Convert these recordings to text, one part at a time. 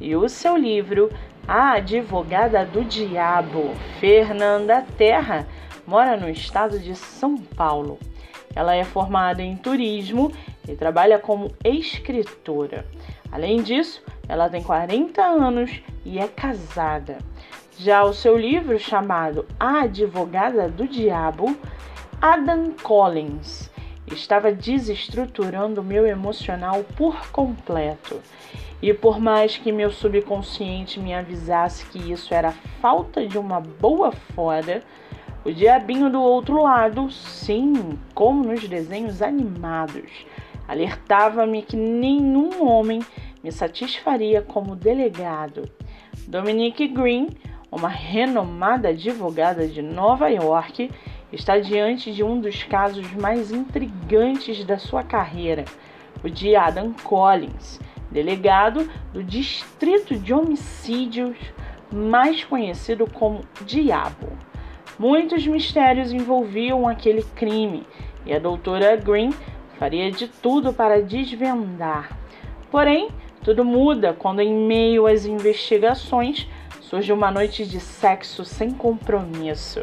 e o seu livro A Advogada do Diabo, Fernanda Terra, mora no estado de São Paulo. Ela é formada em turismo e trabalha como escritora. Além disso, ela tem 40 anos e é casada. Já o seu livro chamado A Advogada do Diabo, Adam Collins estava desestruturando meu emocional por completo. E por mais que meu subconsciente me avisasse que isso era falta de uma boa foda, o diabinho do outro lado, sim, como nos desenhos animados, alertava-me que nenhum homem me satisfaria como delegado. Dominique Green, uma renomada advogada de Nova York, está diante de um dos casos mais intrigantes da sua carreira, o de Adam Collins delegado do Distrito de Homicídios, mais conhecido como Diabo. Muitos mistérios envolviam aquele crime e a doutora Green faria de tudo para desvendar. Porém, tudo muda quando, em meio às investigações, surge uma noite de sexo sem compromisso.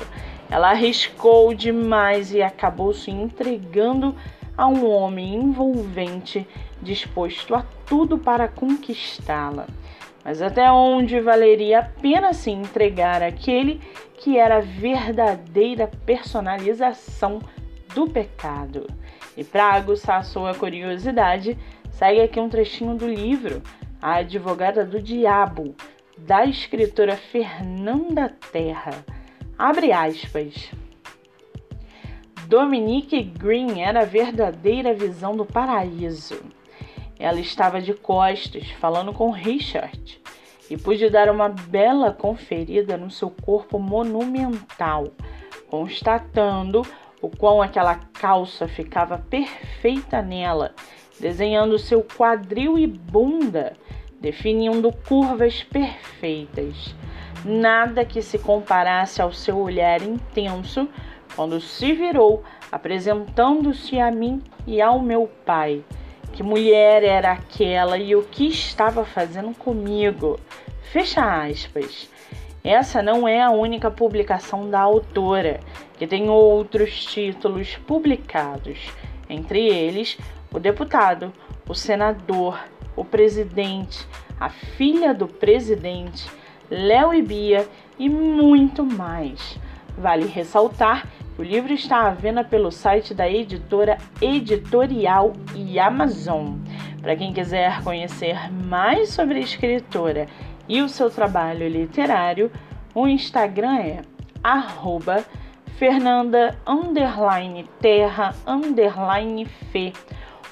Ela arriscou demais e acabou se entregando a um homem envolvente disposto a tudo para conquistá-la. Mas até onde valeria a pena se entregar aquele que era a verdadeira personalização do pecado? E para aguçar sua curiosidade, segue aqui um trechinho do livro A Advogada do Diabo, da escritora Fernanda Terra. Abre aspas. Dominique Green era a verdadeira visão do paraíso. Ela estava de costas, falando com Richard, e pude dar uma bela conferida no seu corpo monumental, constatando o quão aquela calça ficava perfeita nela, desenhando seu quadril e bunda, definindo curvas perfeitas. Nada que se comparasse ao seu olhar intenso quando se virou, apresentando-se a mim e ao meu pai que mulher era aquela e o que estava fazendo comigo. Fecha aspas. Essa não é a única publicação da autora, que tem outros títulos publicados, entre eles o deputado, o senador, o presidente, a filha do presidente, Léo e Bia e muito mais. Vale ressaltar o livro está à venda pelo site da editora Editorial e Amazon. Para quem quiser conhecer mais sobre a escritora e o seu trabalho literário, o Instagram é arroba Fernanda Terra Fe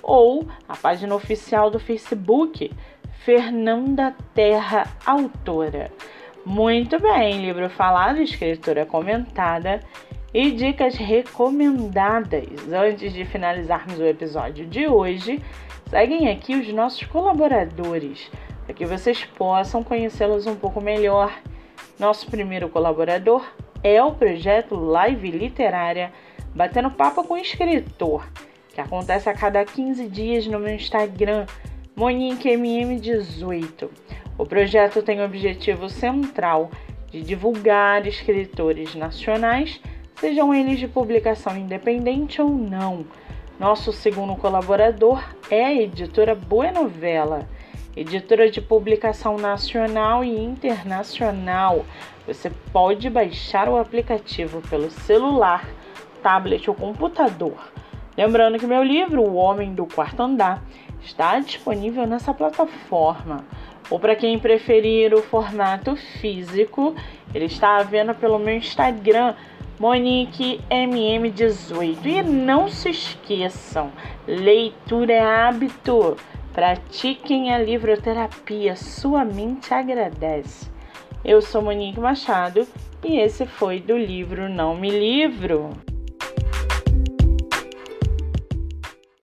ou a página oficial do Facebook Fernanda Terra Autora. Muito bem, livro falado, escritora comentada e dicas recomendadas. Antes de finalizarmos o episódio de hoje, seguem aqui os nossos colaboradores para que vocês possam conhecê-los um pouco melhor. Nosso primeiro colaborador é o projeto Live Literária Batendo Papo com Escritor, que acontece a cada 15 dias no meu Instagram, MoniqueMM18. O projeto tem o objetivo central de divulgar escritores nacionais sejam eles de publicação independente ou não. Nosso segundo colaborador é a editora Boa Novela, editora de publicação nacional e internacional. Você pode baixar o aplicativo pelo celular, tablet ou computador. Lembrando que meu livro, O Homem do Quarto Andar, está disponível nessa plataforma. Ou para quem preferir o formato físico, ele está à venda pelo meu Instagram, MoniqueMM18. E não se esqueçam, leitura é hábito. Pratiquem a livroterapia, sua mente agradece. Eu sou Monique Machado e esse foi do livro Não Me Livro.